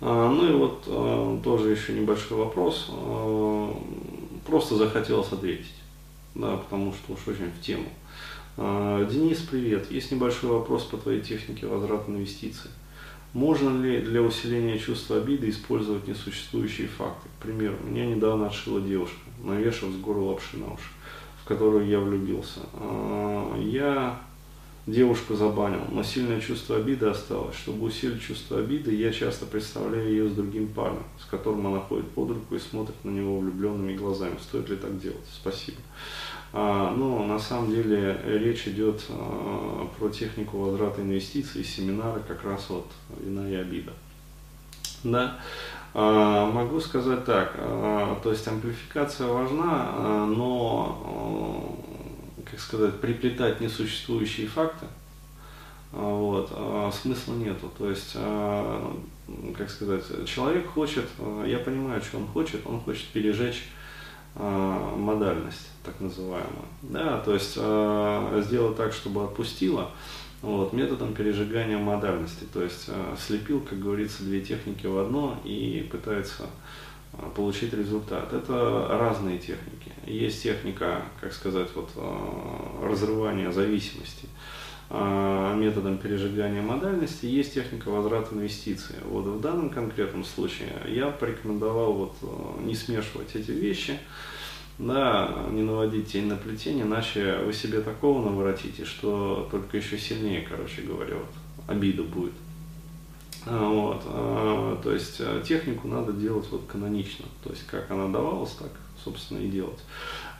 А, ну и вот а, тоже еще небольшой вопрос. А, просто захотелось ответить, да, потому что уж очень в тему. Денис, привет. Есть небольшой вопрос по твоей технике возврата инвестиций. Можно ли для усиления чувства обиды использовать несуществующие факты? К примеру, меня недавно отшила девушка, навешав с гору лапши на уши, в которую я влюбился. Я девушку забанил, но сильное чувство обиды осталось. Чтобы усилить чувство обиды, я часто представляю ее с другим парнем, с которым она ходит под руку и смотрит на него влюбленными глазами. Стоит ли так делать? Спасибо. А, ну, на самом деле речь идет а, про технику возврата инвестиций, семинары как раз вот вина и обида. Да. А, могу сказать так, а, то есть амплификация важна, а, но как сказать, приплетать несуществующие факты, а, вот, а смысла нету. То есть, а, как сказать, человек хочет, я понимаю, что он хочет, он хочет пережечь модальность, так называемую. Да, то есть сделать так, чтобы отпустила, вот, методом пережигания модальности. То есть слепил, как говорится, две техники в одно и пытается получить результат. Это разные техники. Есть техника, как сказать, вот, а, разрывания зависимости а, методом пережигания модальности, есть техника возврата инвестиций. Вот в данном конкретном случае я порекомендовал вот не смешивать эти вещи, да, не наводить тень на плетение, иначе вы себе такого наворотите, что только еще сильнее, короче говоря, вот, обида будет. А, вот, а, то есть э, технику надо делать вот канонично, то есть как она давалась, так, собственно, и делать.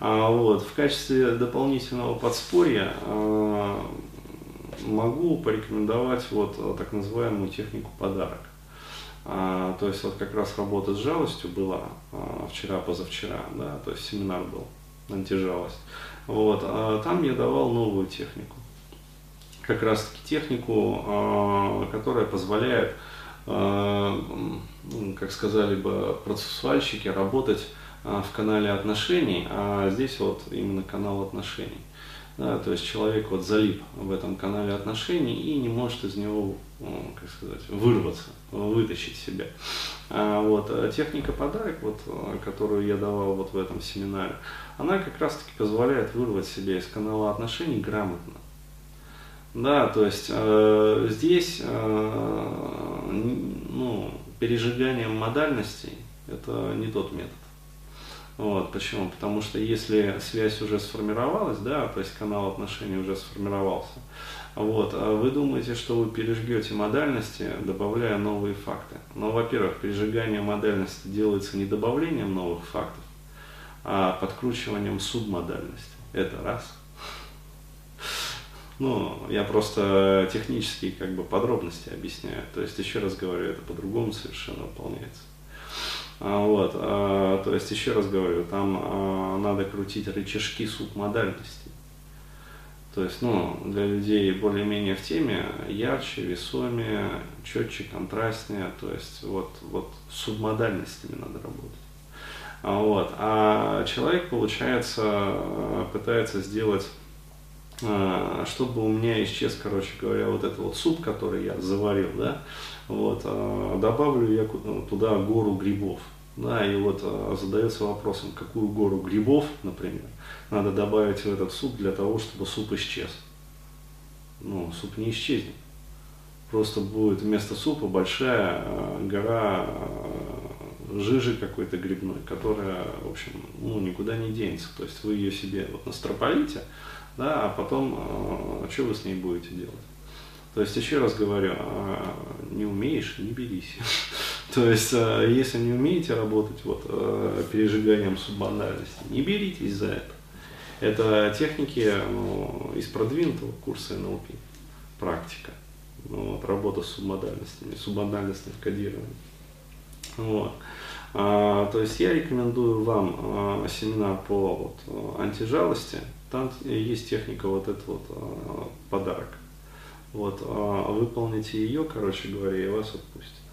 А, вот, в качестве дополнительного подспорья могу порекомендовать вот так называемую технику подарок. то есть вот как раз работа с жалостью была вчера-позавчера, да, то есть семинар был антижалость. Вот, там я давал новую технику как раз таки технику, а, которая позволяет, а, как сказали бы процессуальщики, работать а, в канале отношений, а здесь вот именно канал отношений. Да, то есть человек вот залип в этом канале отношений и не может из него, как сказать, вырваться, вытащить себя. А вот техника подарок, вот, которую я давал вот в этом семинаре, она как раз таки позволяет вырвать себя из канала отношений грамотно. Да, то есть э, здесь э, ну, пережигание модальностей это не тот метод. Вот, почему? Потому что если связь уже сформировалась, да, то есть канал отношений уже сформировался, вот, а вы думаете, что вы пережгете модальности, добавляя новые факты. Но, во-первых, пережигание модальности делается не добавлением новых фактов, а подкручиванием субмодальности. Это раз. Ну, я просто технические как бы подробности объясняю. То есть, еще раз говорю, это по-другому совершенно выполняется. А, вот, а, то есть, еще раз говорю, там а, надо крутить рычажки субмодальности. То есть, ну, для людей более-менее в теме ярче, весомее, четче, контрастнее. То есть, вот, вот субмодальностями надо работать. Вот, а человек, получается, пытается сделать чтобы у меня исчез, короче говоря, вот этот вот суп, который я заварил, да, вот, а, добавлю я туда гору грибов, да, и вот а, задается вопросом, какую гору грибов, например, надо добавить в этот суп для того, чтобы суп исчез. Ну, суп не исчезнет. Просто будет вместо супа большая гора жижи какой-то грибной, которая, в общем, ну, никуда не денется. То есть вы ее себе вот настропалите, да, а потом, э, что вы с ней будете делать? То есть, еще раз говорю, э, не умеешь, не берись. То есть, э, если не умеете работать вот, пережиганием суббанальности, не беритесь за это. Это техники ну, из продвинутого курса НЛП, практика, ну, вот, работа с субмодальностями, субмодальностным кодированием. Вот. А, то есть я рекомендую вам а, семинар по вот, антижалости, там есть техника вот этот вот а, подарок. Вот, а, выполните ее, короче говоря, и вас отпустят.